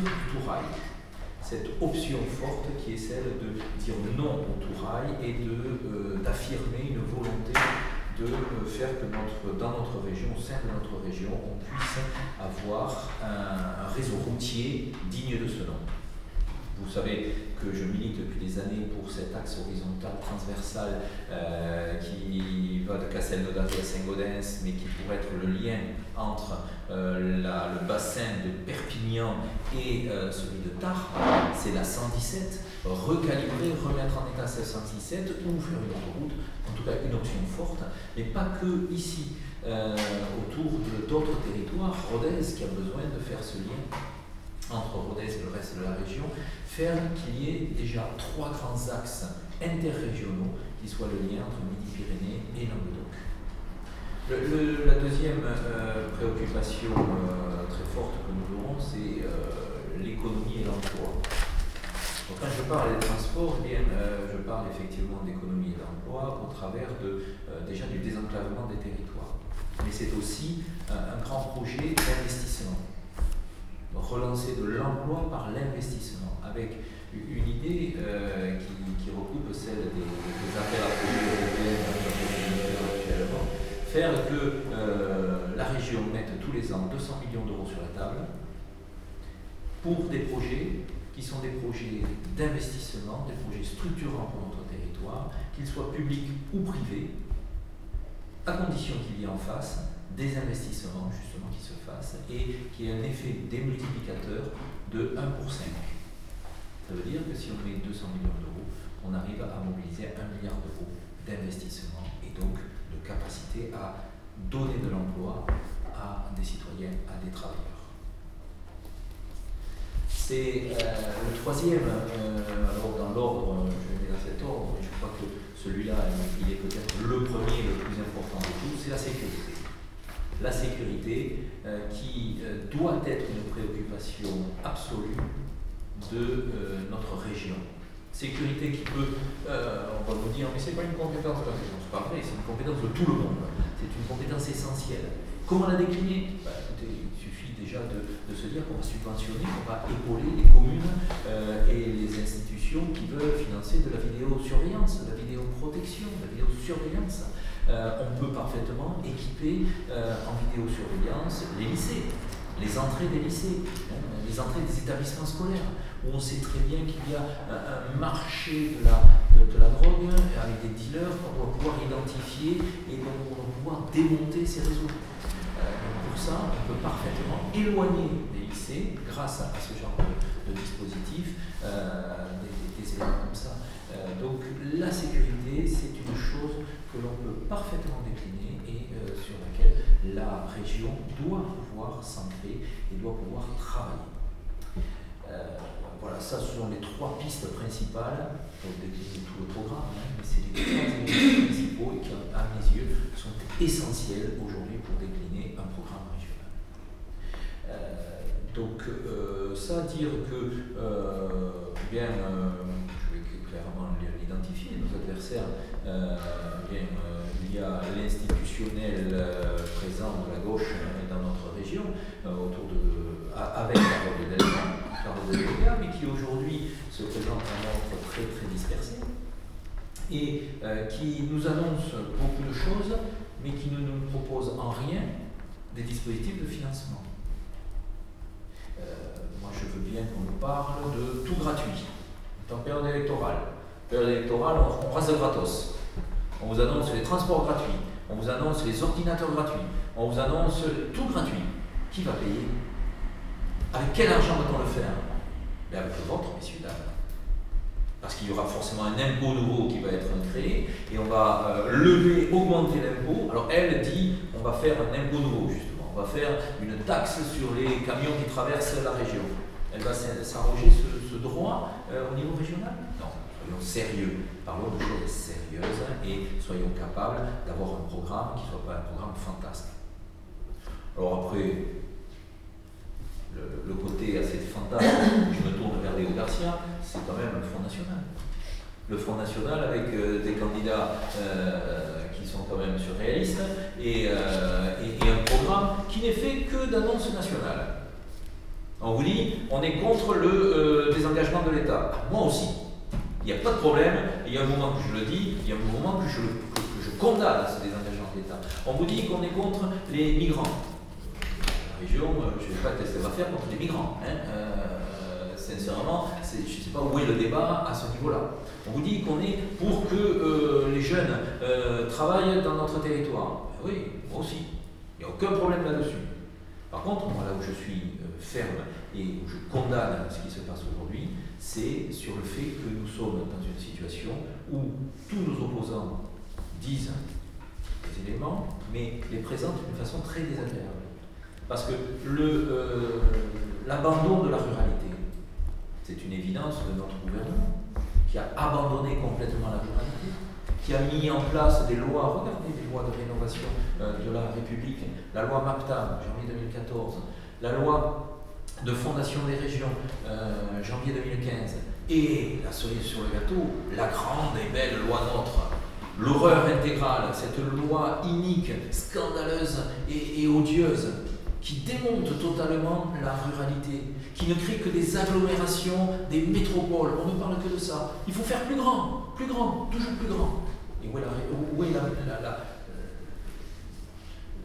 du tout-rail. Cette option forte qui est celle de dire non au tout-rail et d'affirmer une volonté de faire que dans notre région, au sein de notre région, on puisse avoir un, réseau routier digne de ce nom. Vous savez que je milite depuis des années pour cet axe horizontal transversal euh, qui va de Castelnaudary à Saint-Gaudens, mais qui pourrait être le lien entre euh, le bassin de Perpignan et euh, celui de Tarbes. C'est la 117. Recalibrer, remettre en état cette 117 ou faire une autoroute en tout cas une option forte, mais pas que ici, euh, autour d'autres territoires. Rodez qui a besoin de faire ce lien entre Rodez et le reste de la région, faire qu'il y ait déjà trois grands axes interrégionaux qui soient le lien entre Midi-Pyrénées et Languedoc. La deuxième euh, préoccupation euh, très forte que nous aurons, c'est l'économie et l'emploi. Quand je parle des transports, eh bien, je parle effectivement d'économie et d'emploi au travers de, euh, déjà du désenclavement des territoires. Mais c'est aussi euh, un grand projet d'investissement. Relancer de l'emploi par l'investissement, avec une idée euh, qui, recoupe celle des, affaires à actuellement, faire que la région mette tous les ans 200 millions d'euros sur la table pour des projets qui sont des projets d'investissement, des projets structurants pour notre territoire, qu'ils soient publics ou privés, à condition qu'il y ait en face des investissements justement qui se fassent et qu'il y ait un effet démultiplicateur de 1 pour 5. Ça veut dire que si on met 200 millions d'euros, on arrive à mobiliser 1 milliard d'euros d'investissement et donc de capacité à donner de l'emploi à des citoyens, à des travailleurs. C'est euh, le troisième, euh, alors dans l'ordre, je vais dans cet ordre, mais je crois que celui-là, il est peut-être le premier, le plus important de tous, c'est la sécurité. La sécurité euh, qui euh, doit être une préoccupation absolue de euh, notre région. Sécurité qui peut, on va vous dire, mais c'est pas une compétence de la région, c'est une compétence de tout le monde, c'est une compétence essentielle. Comment la décliner bah, écoutez, Il suffit déjà de, se dire qu'on va subventionner, qu'on va épauler les communes et les institutions qui veulent financer de la vidéosurveillance, de la vidéoprotection, de la vidéosurveillance. Euh, on peut parfaitement équiper euh, en vidéosurveillance les lycées, les entrées des lycées, hein, les entrées des établissements scolaires, où on sait très bien qu'il y a un, marché de la, de, la, drogue hein, avec des dealers qu'on doit pouvoir identifier et dont on doit pouvoir démonter ces réseaux. Euh, pour ça, on peut parfaitement éloigner des lycées grâce à, ce genre de, dispositif, des, éléments comme ça. Euh, donc la sécurité, c'est une chose que l'on peut parfaitement décliner et euh, sur laquelle la région doit pouvoir s'ancrer et doit pouvoir travailler. Voilà, ça ce sont les trois pistes principales. Pour décliner tout le programme, hein, mais c'est les trois éléments principaux qui, à mes yeux, sont essentiels aujourd'hui pour décliner un programme donc euh, ça dire que euh, bien, euh, je vais clairement l'identifier, nos adversaires, bien, il y a l'institutionnel présent de la gauche dans notre région, autour de, avec qui présente en ordre très très dispersé et qui nous annonce beaucoup de choses, mais qui ne nous propose en rien des dispositifs de financement. Euh, moi, je veux bien qu'on nous parle de tout gratuit. En période électorale. Période électorale, on, rase gratos. On vous annonce les transports gratuits. On vous annonce les ordinateurs gratuits. On vous annonce tout gratuit. Qui va payer? Avec quel argent va-t-on le faire? Mais Avec le vôtre, messieurs, dames. Parce qu'il y aura forcément un impôt nouveau qui va être créé et on va euh, lever, augmenter l'impôt. Alors elle dit on va faire un impôt nouveau, justement on va faire une taxe sur les camions qui traversent la région. Elle va s'arroger ce, droit euh, au niveau régional? Non, soyons sérieux, parlons de choses sérieuses et soyons capables d'avoir un programme qui ne soit pas un programme fantasque. Alors après, le, côté assez fantasque, je me tourne vers Léo Garcia, c'est quand même le Front National. Le Front National avec euh, des candidats euh, qui sont quand même surréalistes et, euh, et, un programme qui n'est fait que d'annonces nationales. On vous dit, on est contre le désengagement de l'État. Moi aussi. Il n'y a pas de problème. Il y a un moment que je le dis, il y a un moment que je, que je condamne ce désengagement de l'État. On vous dit qu'on est contre les migrants. Euh, je ne sais pas qu'elle va faire contre les migrants. Hein. Euh, sincèrement, je ne sais pas où est le débat à ce niveau-là. On vous dit qu'on est pour que les jeunes travaillent dans notre territoire. Ben oui, moi aussi. Il n'y a aucun problème là-dessus. Par contre, moi, là où je suis ferme et où je condamne ce qui se passe aujourd'hui, c'est sur le fait que nous sommes dans une situation où tous nos opposants disent des éléments, mais les présentent d'une façon très désagréable. Parce que euh, l'abandon de la ruralité, c'est une évidence de notre gouvernement, qui a abandonné complètement la ruralité, qui a mis en place des lois, regardez les lois de rénovation euh, de la République, la loi MAPTA, janvier 2014, la loi de fondation des régions, euh, janvier 2015, et la cerise sur le gâteau, la grande et belle loi NOTRe, l'horreur intégrale, cette loi inique, scandaleuse et, odieuse, qui démonte totalement la ruralité, qui ne crée que des agglomérations, des métropoles. On ne parle que de ça. Il faut faire plus grand, plus grand, toujours plus grand. Et où est la,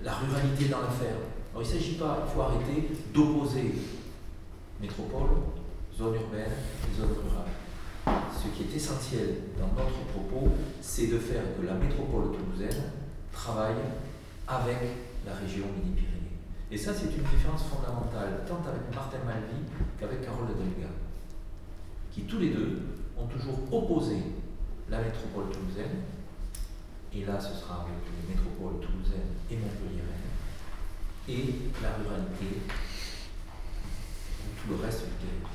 la ruralité dans l'affaire? Alors il ne s'agit pas, il faut arrêter d'opposer métropole, zone urbaine et zone rurale. Ce qui est essentiel dans notre propos, c'est de faire que la métropole toulousaine travaille avec la région Midi-Pyrénées. Et ça, c'est une différence fondamentale, tant avec Martin Malvy qu'avec Carole Delga, qui tous les deux ont toujours opposé la métropole toulousaine, et là ce sera avec les métropoles toulousaines et montpelliéraines, et la ruralité le reste du territoire.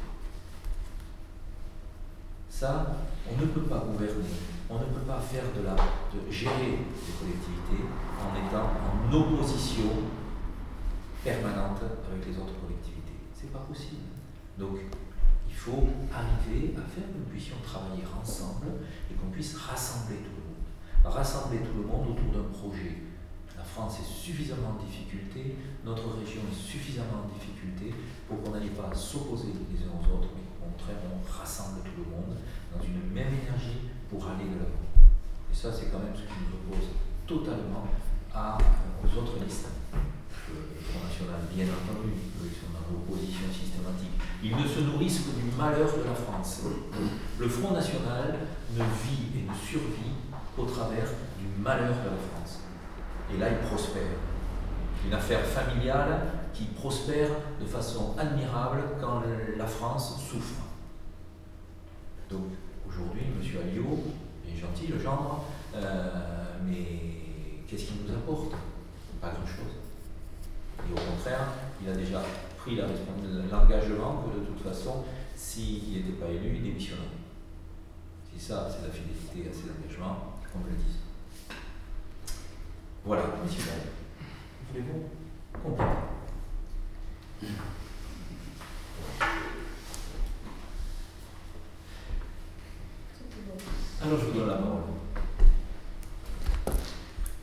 Ça, on ne peut pas gouverner, on ne peut pas faire de la, de gérer des collectivités en étant en opposition permanente avec les autres collectivités. C'est pas possible. Donc, il faut arriver à faire que nous puissions travailler ensemble et qu'on puisse rassembler tout le monde. Rassembler tout le monde autour d'un projet la France est suffisamment en difficulté, notre région est suffisamment en difficulté pour qu'on n'aille pas s'opposer les uns aux autres, mais qu'au contraire on rassemble tout le monde dans une même énergie pour aller de l'avant. Et ça, c'est quand même ce qui nous oppose totalement euh, aux autres listes. Le Front National, bien entendu, ils sont dans l'opposition systématique. Ils ne se nourrissent que du malheur de la France. Le Front National ne vit et ne survit qu'au travers du malheur de la France. Et là, il prospère. Une affaire familiale qui prospère de façon admirable quand la France souffre. Donc, aujourd'hui, M. Alliot est gentil, le gendre, euh, mais qu'est-ce qu'il nous apporte? Pas grand-chose. Et au contraire, il a déjà pris l'engagement que de toute façon, s'il n'était pas élu, il démissionnerait. Si ça, c'est la fidélité à ses engagements, qu'on le dise. Voilà, monsieur Voulez-vous compléter Alors je vous donne la parole.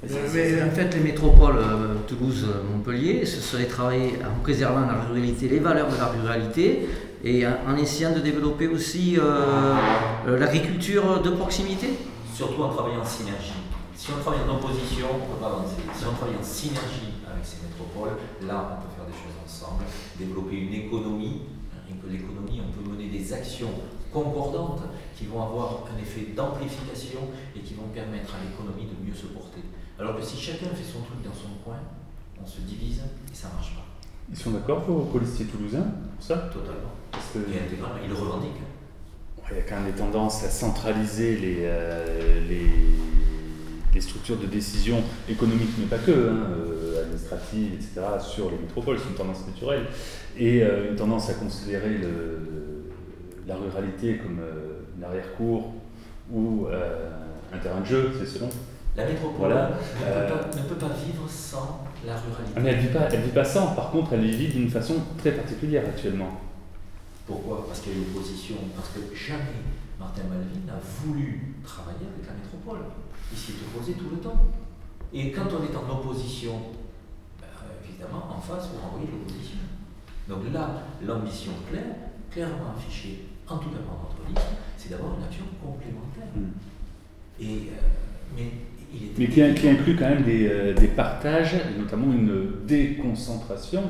Mais, en fait, les métropoles euh, Toulouse-Montpellier, ce serait travailler en préservant la ruralité, les valeurs de la ruralité, et en, essayant de développer aussi euh, euh, l'agriculture de proximité. Surtout en travaillant en synergie. Si on travaille en opposition, on ne peut pas avancer. Si on travaille en synergie avec ces métropoles, là, on peut faire des choses ensemble, développer une économie. Et que l'économie, on peut mener des actions concordantes qui vont avoir un effet d'amplification et qui vont permettre à l'économie de mieux se porter. Alors que si chacun fait son truc dans son coin, on se divise et ça ne marche pas. Ils sont d'accord, vos policiers toulousains, pour ça? Totalement. Parce que... Et intégralement, ils le revendiquent. Il y a quand même des tendances à centraliser les, euh, les les structures de décision économiques, mais pas que, hein, euh, administratives, etc., sur les métropoles, c'est une tendance naturelle, et euh, une tendance à considérer la ruralité comme euh, une arrière-cour ou un terrain de jeu, c'est selon. La métropole ne, peut pas, vivre sans la ruralité. Ah, mais elle ne vit, pas, vit pas sans, par contre, elle vit d'une façon très particulière actuellement. Pourquoi? Parce qu'il y a une opposition, parce que jamais Martin Malvin n'a voulu travailler avec la métropole il s'y est opposé tout le temps. Et quand on est en opposition, ben, évidemment, en face, vous renvoyez l'opposition. Donc là, l'ambition claire, clairement affichée, en tout cas par notre liste, c'est d'avoir une action complémentaire. Mm. Et, euh, mais Mais qui, qui inclut quand même des, euh, des partages, et notamment une déconcentration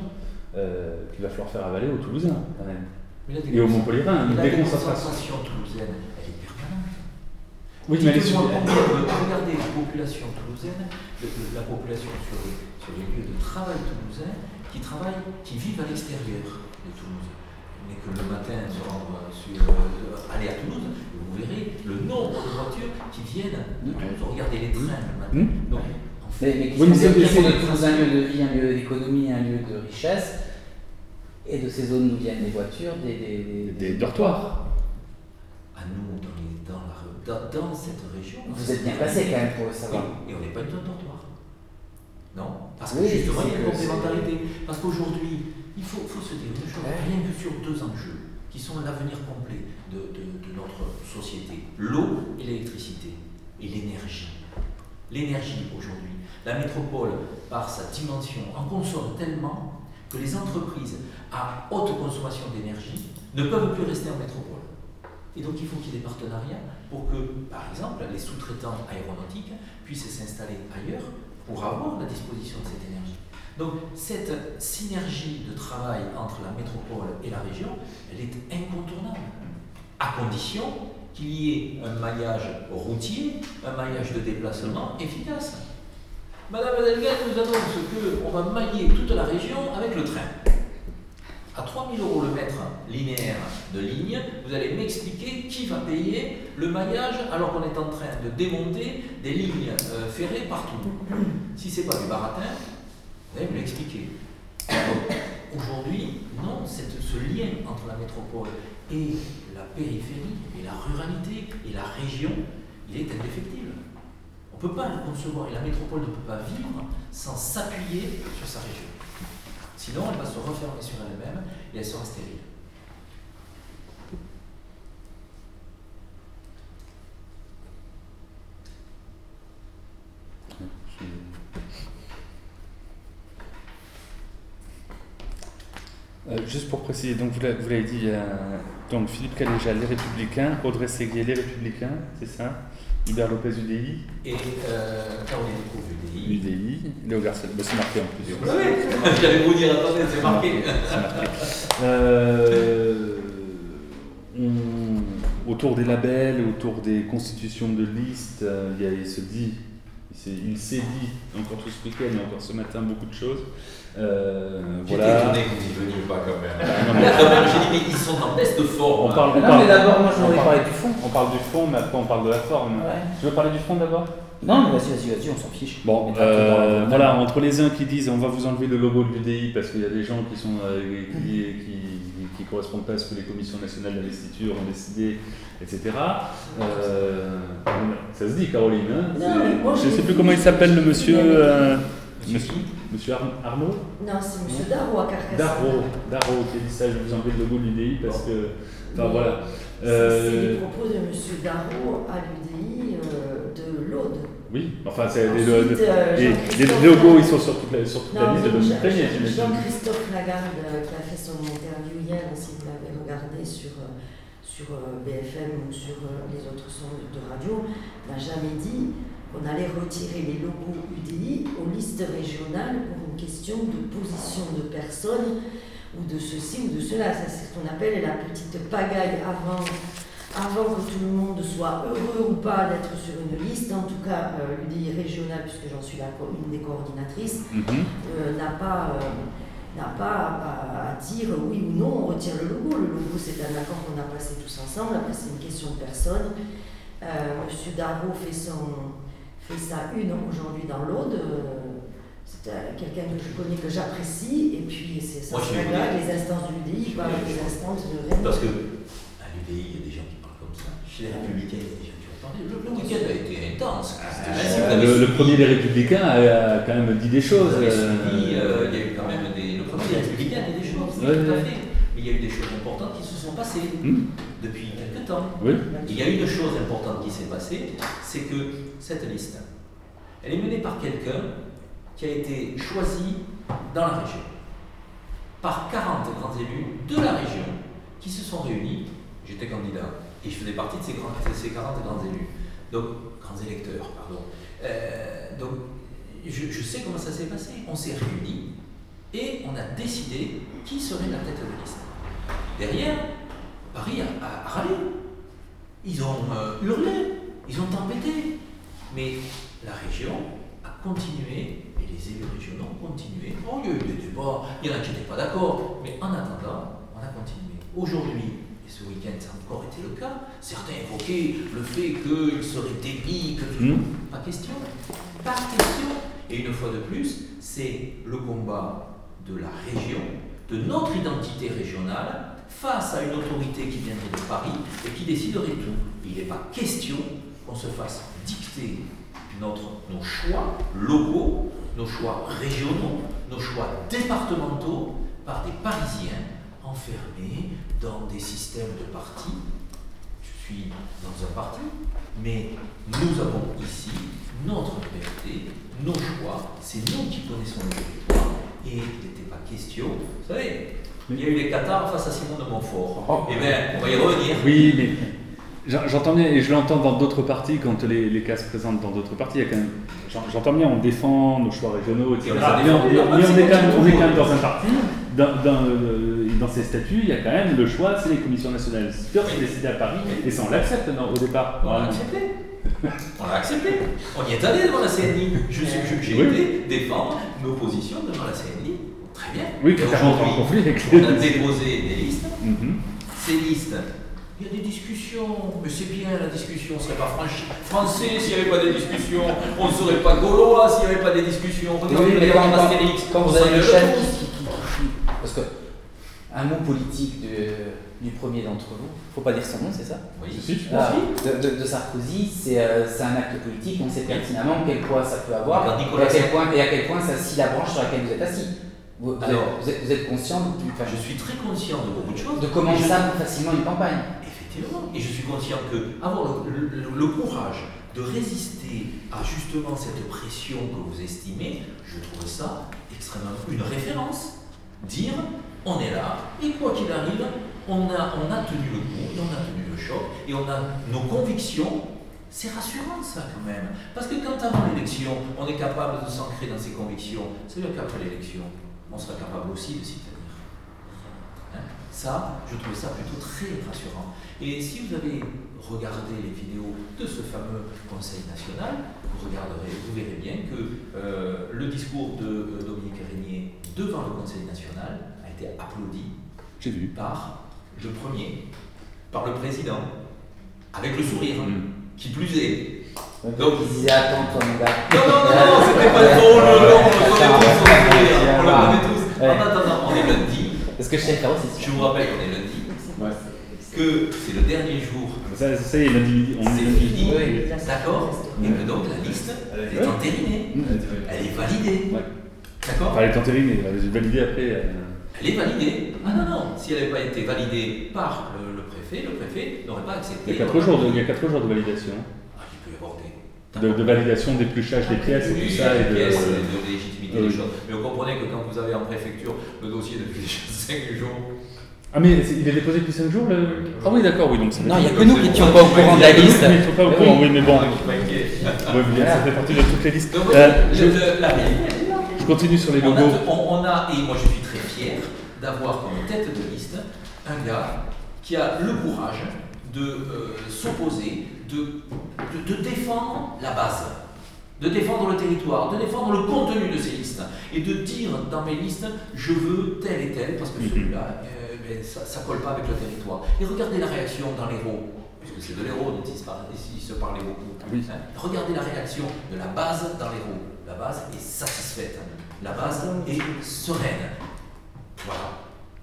euh, qu'il va falloir faire avaler aux Toulousains, quand même. La Et aux Montpellierins, mais une la déconcentration. déconcentration toulousaine, elle est permanente. Oui, mais elle est sur- regardez la population toulousaine, la population sur les, sur les lieux de travail toulousains, qui travaillent, qui vivent à l'extérieur de Toulouse. Mais que le matin se rendre sur, euh, aller à Toulouse, verrez le nombre de voitures qui viennent de Toulouse. Regardez les trains matin. Hmm. Donc, en fait, Mais, mais Oui, c'est- de Toulouse un lieu de vie, un lieu d'économie, un lieu de richesse. Et de ces zones où viennent des voitures, des, des, Des dortoirs. à nous, dans, les- dans, la, dans, dans cette région. Vous êtes bien placé quand même pour le savoir. Et, et on n'est pas une zone dortoir. Non? Parce que Oui, justement, il y a une complémentarité. Parce qu'aujourd'hui, il faut, faut se dire une chose, Ouais. rien que sur deux enjeux qui sont l'avenir complet de notre société l'eau et l'électricité et l'énergie. L'énergie aujourd'hui. La métropole, par sa dimension, en consomme tellement que les entreprises à haute consommation d'énergie ne peuvent plus rester en métropole. Et donc il faut qu'il y ait des partenariats pour que, par exemple, les sous-traitants aéronautiques puissent s'installer ailleurs pour avoir la disposition de cette énergie. Donc cette synergie de travail entre la métropole et la région, elle est incontournable, à condition qu'il y ait un maillage routier, un maillage de déplacement efficace. Madame Delgado nous annonce qu'on va mailler toute la région avec le train. À 3000 euros le mètre linéaire de ligne, vous allez m'expliquer qui va payer le maillage alors qu'on est en train de démonter des lignes euh, ferrées partout. Si c'est pas du baratin, vous allez me l'expliquer. Aujourd'hui, non, ce lien entre la métropole et la périphérie, et la ruralité, et la région, il est indéfectible. On ne peut pas le concevoir, et la métropole ne peut pas vivre sans s'appuyer sur sa région. Sinon, elle va se refermer sur elle-même et elle sera stérile. Euh, juste pour préciser, donc vous l'avez vous l'avez dit, euh, donc Philippe Caléja, les Républicains, Audrey Séguier, les Républicains, c'est ça? Hubert Lopez, UDI, Et euh, Caroline UDI. UDI, Léo Garcel, bah, c'est marqué en plus. Oui, j'allais vous dire, attendez, c'est marqué. Euh, on- autour des labels, autour des constitutions de listes, euh, il, y a- il se dit, il s'est- il s'est dit, encore tout ce week-end et encore ce matin, beaucoup de choses. Euh, J'étais voilà. étonné que vous y veniez pas quand même. Non, j'ai dit, mais ils sont en de forme. on parle, on Non, parle- mais d'abord, moi je voudrais parle- parler du fond. On parle du fond, mais après on parle de la forme. Ouais. Tu veux parler du fond d'abord? Non, mais vas-y, vas-y, vas-y, on s'en fiche. Bon, euh, voilà, entre les uns qui disent on va vous enlever le logo de l'UDI parce qu'il y a des gens qui sont euh, qui, qui, qui correspondent pas à ce que les commissions nationales d'investiture ont décidé, etc. Euh, ça se dit, Caroline. Hein Non, C'est- mais moi, je je ne sais plus comment il s'appelle le monsieur. euh, Monsieur monsieur monsieur Arnaud? Non, c'est M. Darro à Carcassonne. Darro, Darro qui a dit ça, je vais vous enlever le logo de l'UDI parce que. Enfin voilà. C'est c'est les propos de M. Darro à l'UDI euh, l'Aude. oui, enfin, c'est euh, les, les logos, ils sont sur toute la, sur toute la Non, liste de j'imagine. Jean-Christophe Lagarde, euh, qui a fait son interview hier, si vous l'avez regardé sur, euh, sur euh, BFM ou sur euh, les autres sons de radio, n'a jamais dit qu'on allait retirer les logos UDI aux listes régionales pour une question de position de personnes ou de ceci ou de cela. Ça, C'est ce qu'on appelle la petite pagaille avant, avant que tout le monde soit heureux ou pas d'être sur une liste. En tout cas, euh, l'UDI régionale, puisque j'en suis la une des coordinatrices, Mhm. euh, n'a pas, euh, pas à, à dire oui ou non, on retire le logo. Le logo, c'est un accord qu'on a passé tous ensemble. Après, c'est une question de personne. Monsieur Darro fait, son, fait sa une aujourd'hui dans l'Aude. C'est quelqu'un que je connais, que j'apprécie. Et puis, c'est ça Moi, je les instances de l'UDI, pas les instances de Rennes. Parce que à l'UDI, Chez les Républicains, il y a des gens qui ont parlé. Le, le week-end a été intense. C'était- Euh, le, premier des Républicains a, a quand même dit des choses. euh, suivi, euh, il y a eu quand même des. Le premier des Républicains a dit des choses, Ouais, tout à fait. Mais il y a eu des choses importantes qui se sont passées Hmm depuis quelques temps. Oui. Il y a une chose importante qui s'est passée, c'est que cette liste, elle est menée par quelqu'un qui a été choisi dans la région. par 40 grands élus de la région qui se sont réunis. J'étais candidat et je faisais partie de ces, grands, ces 40 grands élus, donc grands électeurs, pardon. Euh, donc je, sais comment ça s'est passé. On s'est réunis et on a décidé qui serait la tête de liste. Derrière, Paris a, râlé. Ils ont euh, hurlé, ils ont tempêté. Mais la région a continué, et les élus régionaux ont continué. Oh, il y a eu des débats, il y en a qui n'étaient pas d'accord, mais en attendant, on a continué. Aujourd'hui, ce week-end ça a encore été le cas, certains évoquaient le fait qu'il serait démis, que Hmm. pas question. Pas question. Et une fois de plus, c'est le combat de la région, de notre identité régionale, face à une autorité qui viendrait de Paris et qui déciderait tout. Il n'est pas question qu'on se fasse dicter notre, nos choix locaux, nos choix régionaux, nos choix départementaux par des Parisiens enfermés dans des systèmes de partis je suis dans un parti, mais nous avons ici notre liberté, nos choix, c'est nous qui connaissons les territoires, et il n'était pas question, vous savez, il y a eu les Qatars face à Simon de Montfort. Oh. Eh bien, on va y revenir. Oui, mais j'en- j'entends bien, et je l'entends dans d'autres partis, quand les, les cas se présentent dans d'autres partis, il y a quand même, j'en- j'entends bien, on défend nos choix régionaux, etc. Et on est on quand même dans un parti, dans, dans, euh, dans ces statuts, il y a quand même le choix, c'est les commissions nationales supérieures qui décident à Paris, et ça on l'accepte non, au départ. On l'a accepté. On l'a accepté. On y est allé devant la CNI. Je suis- je- J'ai Oui. été défendre nos positions devant la CNI. Très bien. Oui, Et aujourd'hui, conflit avec on a déposé des listes. Mhm. ces listes. Il y a des discussions, mais c'est bien la discussion, on ne serait pas franchi- français s'il n'y avait pas des discussions, on ne serait pas gaulois s'il n'y avait pas des discussions. Regardez Oui, mais les quand, vous avez le chef tous. qui, qui- qui- Parce que un mot politique de- du premier d'entre vous, faut pas dire son nom, c'est ça Oui, Si, si, tu Ah, de, de- de Sarkozy, c'est euh, c'est un acte politique, on sait pertinemment quel poids ça peut avoir et à, quel point, et à quel point ça scie la branche sur laquelle vous êtes assis. Vous, vous Alors, êtes, vous êtes- vous êtes conscient de, enfin, Je suis très conscient de beaucoup de choses. de comment je- ça facilement une campagne. Effectivement. Et je suis conscient que avoir le, le- le- le courage de résister à justement cette pression que vous estimez, je trouve ça extrêmement une référence. Dire on est là et quoi qu'il arrive, on a, on a tenu le coup, et on a tenu le choc et on a nos convictions. C'est rassurant ça quand même. Parce que quand avant l'élection, on est capable de s'ancrer dans ses convictions, c'est dire qu'après l'élection, on sera capable aussi de s'y tenir. Hein? Ça, je trouve ça plutôt très rassurant. Et si vous avez regardé les vidéos de ce fameux Conseil national, vous regarderez, vous verrez bien que euh, le discours de euh, Dominique Régnier devant le Conseil national été applaudi J'ai vu. par le premier, par le président, avec le sourire, Mm. qui plus est. Donc ils disaient attends toi mon gars. Non, non, non, non, c'était pas drôle, non, on le connaît tous, on le connaît, on le connaît tous. Ouais. En attendant, on est lundi, Parce que je sais le faire aussi. je vous rappelle qu'on est lundi, Ouais. que c'est le dernier jour Ça, ça y est, lundi midi, on C'est est fini, Oui. d'accord Et que donc la liste est entérinée, elle est validée, Ouais. d'accord Enfin, elle est entérinée, elle est validée après. Euh, Elle est validée. Ah non, non, si elle n'avait pas été validée par le, le préfet, le préfet n'aurait pas accepté. Il y a 4 jours, de- il y a quatre jours de validation. Ah, il peut y avoir des. De, de validation d'épluchage des pièces et tout Oui, ça. Et de, pièces, de légitimité oui. des choses. Mais vous comprenez que quand vous avez en préfecture le dossier depuis déjà 5 jours, Ah, mais il est déposé depuis 5 jours le... Ah, oui, d'accord, oui. Donc ça Non, il n'y a que nous qui n'étions pas au courant de la a que nous liste. qui n'étions pas au courant, oui, mais bon. je suis pas inquiet. Ouais, bien, ça fait partie de toutes les listes. Donc, Euh, le- je, le- la réalité, elle est là. je continue sur les On a, logos. on- on a- et moi je suis très fier d'avoir comme tête de liste un gars qui a le courage de euh, s'opposer, de, de, de défendre la base, de défendre le territoire, de défendre le contenu de ces listes et de dire dans mes listes je veux tel et tel parce que Mhm. celui-là euh, ben, ça ne colle pas avec le territoire. Et regardez la réaction dans l'Hérault, puisque c'est de l'Hérault dont il se, parlait, il se parlait beaucoup. Oui. Hein, Regardez la réaction de la base dans l'Hérault. La base est satisfaite. La base est sereine. Voilà.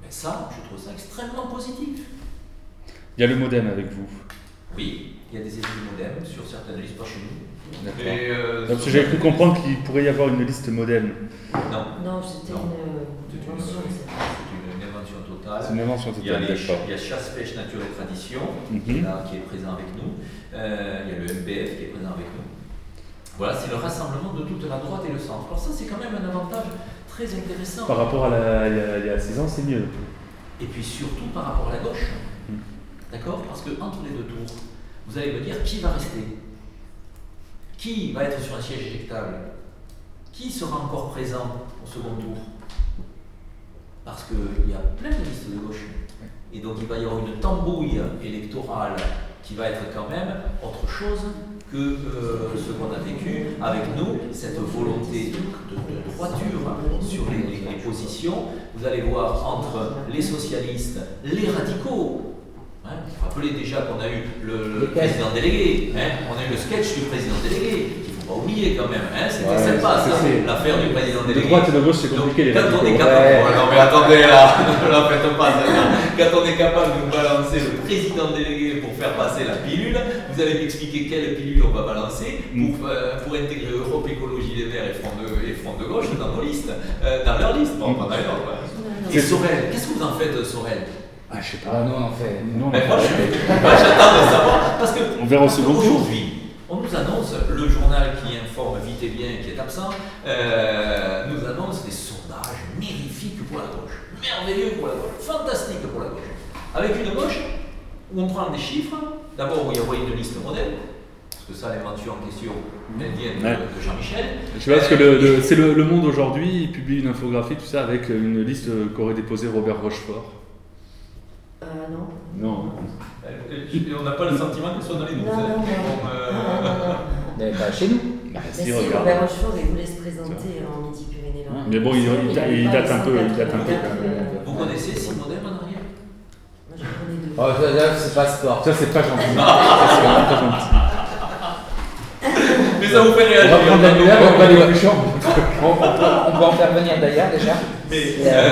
Mais ça, je trouve ça extrêmement positif. Il y a le modem avec vous. Oui, il y a des élus modem sur certaines listes, pas chez nous. D'accord. Euh, Parce que j'avais cru comprendre qu'il pourrait y avoir une liste modem. Non, Non, c'était Non. une c'est une, invention. c'est une invention totale. C'est une invention Il y a, totale, les, il y a Chasse, Pêche, Nature et Tradition qui, est Mhm. là, qui est présent avec nous. Euh, il y a le MBF qui est présent avec nous. Voilà, c'est le rassemblement de toute la droite et le centre. Alors ça, c'est quand même un avantage Très intéressant. Par rapport à la, il y a- il y a 6 ans, c'est mieux. Et puis surtout par rapport à la gauche. Mm. D'accord? Parce que entre les deux tours, vous allez me dire qui va rester Qui va être sur un siège éjectable? Qui sera encore présent au second tour? Parce qu'il y a plein de listes de gauche. Et donc il va y avoir une tambouille électorale qui va être quand même autre chose que euh, ce qu'on a vécu avec nous, cette volonté de, de droiture sur les, les- les positions. Vous allez voir entre les socialistes, les radicaux. Hein, vous vous rappelez déjà qu'on a eu le, président délégué, hein, on a eu le sketch du président délégué, qu'il ne faut pas oublier quand même. Hein, C'était Ouais, sympa ça, l'affaire du président De délégué. droite et de gauche, c'est Donc, compliqué les quand on est capable, Ouais. Non mais attendez là, ne la faites pas. Quand on est capable de balancer le président délégué pour faire passer la pilule, vous allez m'expliquer quelle pilule on va balancer pour, euh, pour intégrer Europe Écologie Les Verts et Front de, et Front de Gauche dans nos listes, euh, dans leur liste, bon, pas. Et Sorel, qu'est-ce que vous en faites de Sorel? Ah, je sais Ah, nous, on en fait. Non, Mais moi, je- moi, j'attends de savoir, parce que On verra au second tour. Aujourd'hui, on nous annonce, le journal qui informe vite et bien, qui est absent, euh, nous annonce des sondages magnifiques pour la gauche, merveilleux pour la gauche, fantastiques pour la gauche. Avec une gauche où on prend des chiffres, d'abord où il y a une liste modèle, parce que ça, l'invention en question, elle vient de, Ouais. de Jean-Michel. Je sais pas, parce que le, le- c'est le, le Monde aujourd'hui, il publie une infographie, tout ça, avec une liste euh, qu'aurait déposé Robert Rochefort. Euh, non. Non. Euh, on n'a pas le sentiment qu'elle soit dans les Non, douze. non, non. Euh, Non, pas chez nous. Bah, si, regarde. Robert Rochefort, il voulait se présenter en Midi-Pyrénées. là. Mais bon, il- il- il pas date les un peu, il 180, date un peu, il quand même. avait- Vous connaissez Simodem en arrière Moi, je connais deux. Oh, ça, ça, c'est pas sport. Ça, c'est pas gentil. Ça, c'est vraiment pas gentil. Mais ça vous fait On réagir. va prendre l'annulaire on va les aller on, on, peut- on peut en faire venir d'ailleurs déjà. Mais, Et, euh,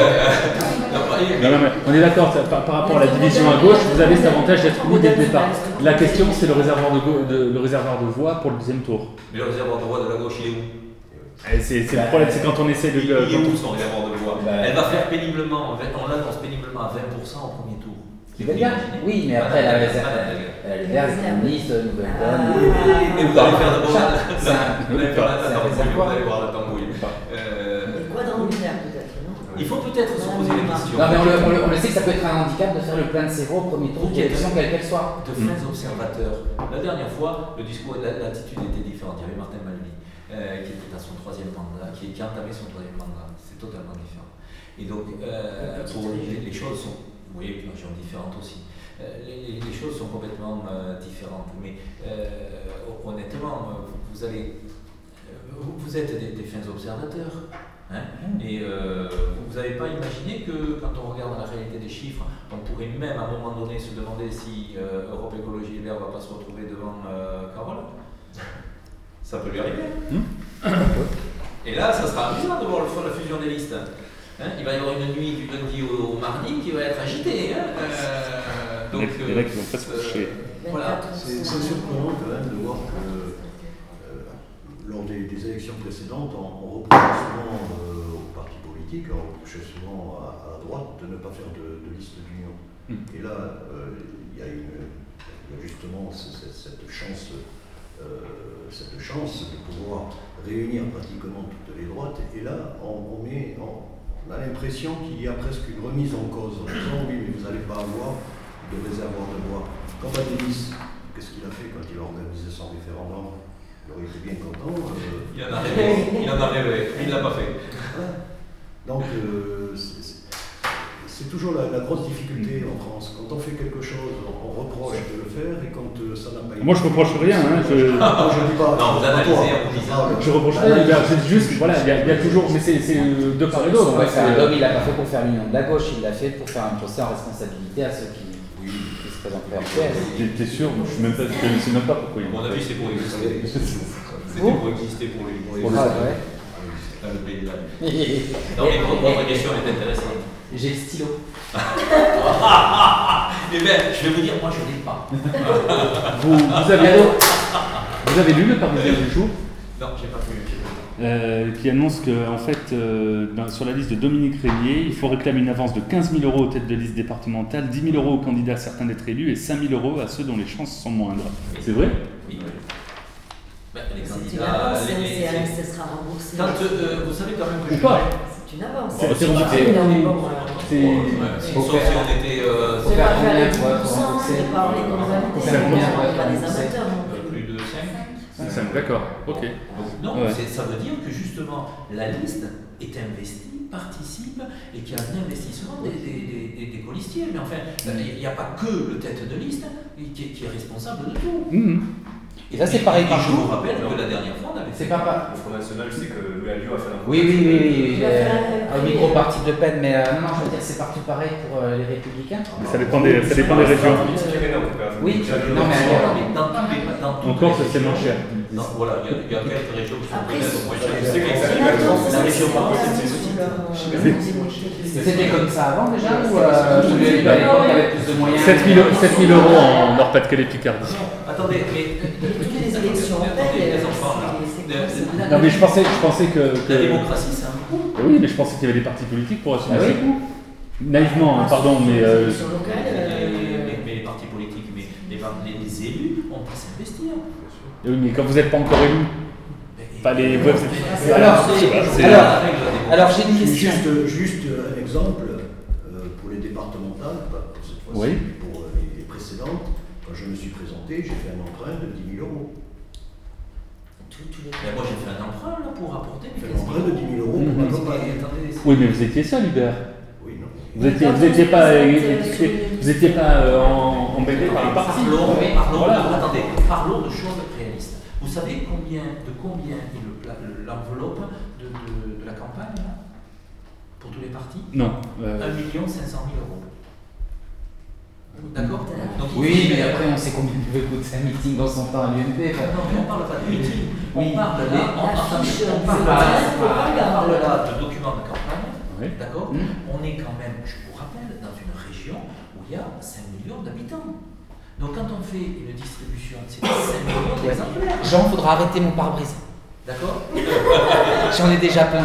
non, mais on est d'accord, par, par rapport à la division à gauche, vous avez cet avantage d'être mis dès le départ. La question, c'est le réservoir de, go- de- le réservoir de voix pour le deuxième tour. Mais le réservoir de voix de la gauche, il est où? Et C'est c'est le problème, c'est quand on essaie de. Il il est où son réservoir de voix? Bah, Elle va faire péniblement, on l'annonce péniblement à 20% au premier tour. Tu veux bien Oui, mais après, elle a les elle a les verts, c'est une liste, nouvelle donne. Et vous allez faire la- C'est un- vous allez faire la c'est un tambouille, vous allez voir la tambouille. Euh, quoi dans l'univers, peut-être, non? Il faut peut-être se poser des questions. Non, mais on le, on, le, on le sait que ça peut être un handicap de faire le plein de zéro au premier tour, question quelle qu'elle soit. de fins observateurs. La dernière fois, le discours, la- l'attitude était différente. Il y avait Martin Maloney euh, qui était à son troisième mandat, qui, qui entamait son troisième mandat. C'est totalement différent. Et donc, euh, pour les, les choses sont, oui, une région différente aussi. Euh, les, les- les choses sont complètement euh, différentes. Mais euh, honnêtement, vous, vous allez, vous, vous êtes des, des fins observateurs. hein. Et euh, vous n'avez pas imaginé que quand on regarde la réalité des chiffres, on pourrait même à un moment donné se demander si euh, Europe Écologie Les Verts ne va pas se retrouver devant euh, Carole? Ça peut lui arriver. Et là, ça sera amusant de voir le fond de la fusion des listes. Hein, il va y avoir une nuit du lundi au, au mardi qui va être agitée. Hein, euh, donc, Les mecs, ils vont pas se euh, coucher. Voilà. C'est surprenant quand même de voir que euh, lors des, des élections précédentes, on, on reprochait souvent euh, aux partis politiques, on reprochait souvent à, à la droite de ne pas faire de, de liste d'union. Mm. Et là, euh, il y a une, justement ce- ce- cette chance, euh, cette chance de pouvoir réunir pratiquement toutes les droites. Et là, on, on met, on, on a l'impression qu'il y a presque une remise en cause en disant oui, mais vous n'allez pas avoir de réservoir de voix. Quand Denis, qu'est-ce qu'il a fait quand il a organisé son référendum? Il aurait été bien content. euh, Il en a rêvé. Il en a rêvé. Il ne l'a pas fait. donc, euh, c'est- toujours la, la grosse difficulté en France. Quand on fait quelque chose, on, on reproche de le faire, et quand euh, ça n'a pas été Moi, je reproche rien. Hein, je... Non, je dis pas. Non, vous pas analysez en disant. Je reproche rien, il y a- c'est juste, voilà, il y, a, il y a toujours, mais c'est c'est de part et d'autre. Son hein, il l'a pas fait pour faire l'union de la gauche, il l'a fait pour faire un procès en responsabilité à ceux qui, qui se présenteraient en PS. T'es sûr Je sais même pas, je sais même pas pourquoi il À mon avis, c'est pour exister. C'était Vous pour exister pour lui. Pour ouais. Dans le pays de la- Non, mais votre question est intéressante. J'ai le stylo. Eh bien, je vais vous dire, moi, je n'ai pas. vous, vous, avez, vous avez lu le Parisien du jour? Non, j'ai pas pas pu. euh, qui annonce que en fait, euh, dans- sur la liste de Dominique Régnier, il faut réclamer une avance de 15 000 euros aux têtes de liste départementale, 10 000 euros aux candidats certains d'être élus et 5 000 euros à ceux dont les chances sont moindres. C'est vrai? Oui. Les C'est une candidats. avance, ça sera remboursé. Quand, euh, vous savez quand même que je pas. C'est une avance. C'est- énormément, C'est- Sauf si on était euh, C'est pas combien, quoi, 10%, pour c'est pas les faire combien, pas des amateurs non euh, plus. plus de 5. Ça me- D'accord, ok. Non, ça veut dire que justement la liste est investie, participe et qu'il y a un investissement des, des, des, des- colistiers. Mais enfin, il n'y a pas que le tête de liste qui est, qui est responsable de tout. Mhm. Et ça, c'est pareil Et Je vous rappelle que la dernière fois, on avait C'est pas pas. Le Front National, c'est que le Alliot a fait un Oui, oui, oui, oui. un- euh, Au micro parti de Le Pen, mais euh, non, non, je veux dire, c'est partout pareil pour euh, les Républicains. Mais Ça dépend des, ça dépend des régions. Oui, non, mais Dans, tous les- c'est moins cher. Non, voilà, il y, a- quelques régions qui sont peut-être moins chères. la La région Corse, c'est euh, C'était comme ça avant déjà ou euh, je l'ai à l'époque avec plus de moyens 7000 euros- 7000 euros en Nord-Pas-de-Calais-Picardie. Attendez, mais Toutes les élections. Non, mais je pensais, je pensais que. La démocratie, c'est un coût. Oui, mais je pensais qu'il y avait des partis politiques pour assumer Ah oui ces coûts. Naïvement, hein, pardon, mais. euh, Mais, les partis politiques, mais les, par- les- les élus ont à s'investir. oui, mais quand vous n'êtes pas encore élu, pas les. êtes- Alors, alors. Alors j'ai une question. Juste, juste un exemple euh, pour les départementales, pas pour cette fois-ci, Oui. mais pour euh, les, les précédentes. Quand je me suis présenté, j'ai fait un emprunt de 10 000 euros. Mais moi, j'ai fait un emprunt là, pour apporter mes J'ai fait 15 un emprunt de 10 000 euros. Attendez, c'est- Oui, mais vous étiez seul, Hubert. Oui, non. Vous étiez, vous étiez pas, vous étiez pas euh, en- embêté par le parti. Parlons, parlons attendez, parlons de choses savez combien, de combien est le- l'enveloppe de, de- de la campagne là, pour tous les partis? Non. euh, 1 500 000 euros. D'accord? Il Oui, mais après on sait combien pouvait coûter un meeting dans son temps à l'UMP. enfin. Non, mais on parle pas de meeting. On Oui. parle là, on, La attendez, fiche, on parle, c'est là- pas- on parle là de documents de campagne. Oui. D'accord? Hmm. On est quand même, je vous rappelle, dans une région où il y a 5 millions d'habitants. Donc quand on fait une distribution, c'est 5 millions d'exemplaires. Jean, faudra arrêter mon pare-brise. D'accord J'en ai déjà plein.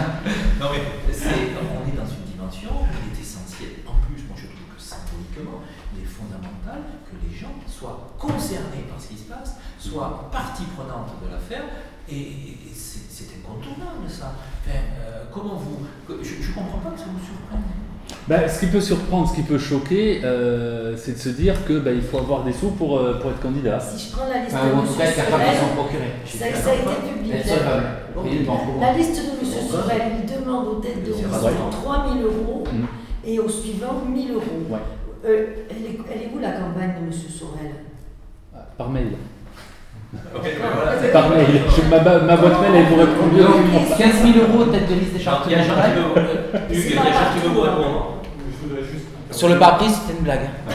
Non mais on est dans une dimension où il est essentiel. En plus, moi je trouve que symboliquement, il est fondamental que les gens soient concernés par ce qui se passe, soient partie prenante de l'affaire, et, et c'est, incontournable ça. Enfin, euh, comment vous... Je ne comprends pas que ça vous surprenne. Bah, ce qui peut surprendre, ce qui peut choquer, euh, c'est de se dire que bah, il faut avoir des sous pour, euh, pour être candidat. Si je prends la liste Enfin, de tout cas, M. être capable de s'en Sorel, procurer. ça, ça a été publié. Être La liste de M. Sorel, il demande aux têtes de rassurant. 3 000 euros Mhm. et au suivant 1 000 euros. Ouais. Euh, elle, est, elle est où la campagne de M. Sorel? Par mail. Voilà. Par mail. Je- ma, boîte mail, elle vous moi. Donc 15 000 euros tête de liste des chartes Il y a Jean qui veut, euh, Hugues, Sur le pare-brise, c'était une blague.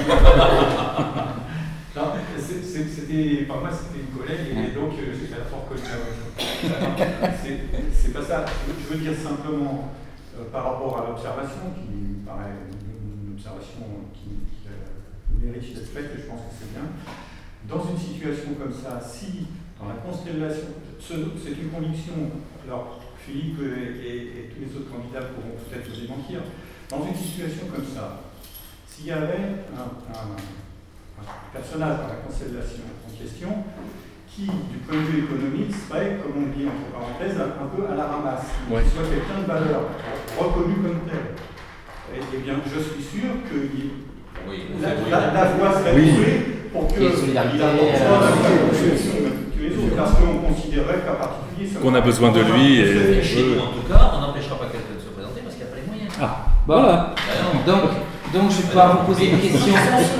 C'est- c'était, par moi, c'était une collègue, et donc euh, à la fort collègue. C'est pas ça. Je veux, dire simplement, euh, par rapport à l'observation, qui me paraît une, observation qui, qui, euh, mérite d'être faite, et je pense que c'est bien. Dans une situation comme ça, si dans la constellation, ce- c'est une conviction, alors Philippe et, et- et tous les autres candidats pourront peut-être le démentir, dans une situation comme ça, s'il y avait un, un- un personnage dans la constellation en question qui, du point de vue économique, serait, comme on dit entre parenthèses, un, un peu à la ramasse, Ouais. qui soit quelqu'un de valeur, reconnu comme tel. Et, eh bien, je suis sûr que Oui, la, la- la voie serait Oui. trouvée pour que il apporte euh, les autres, parce qu'on considérait qu'à particulier ça- Qu'on a besoin de lui et- Et chez nous, en tout cas, on n'empêchera pas quelqu'un de se présenter parce qu'il n'y a pas les moyens. Ah, voilà. Ah non. Donc, donc je vais pouvoir vous poser une question.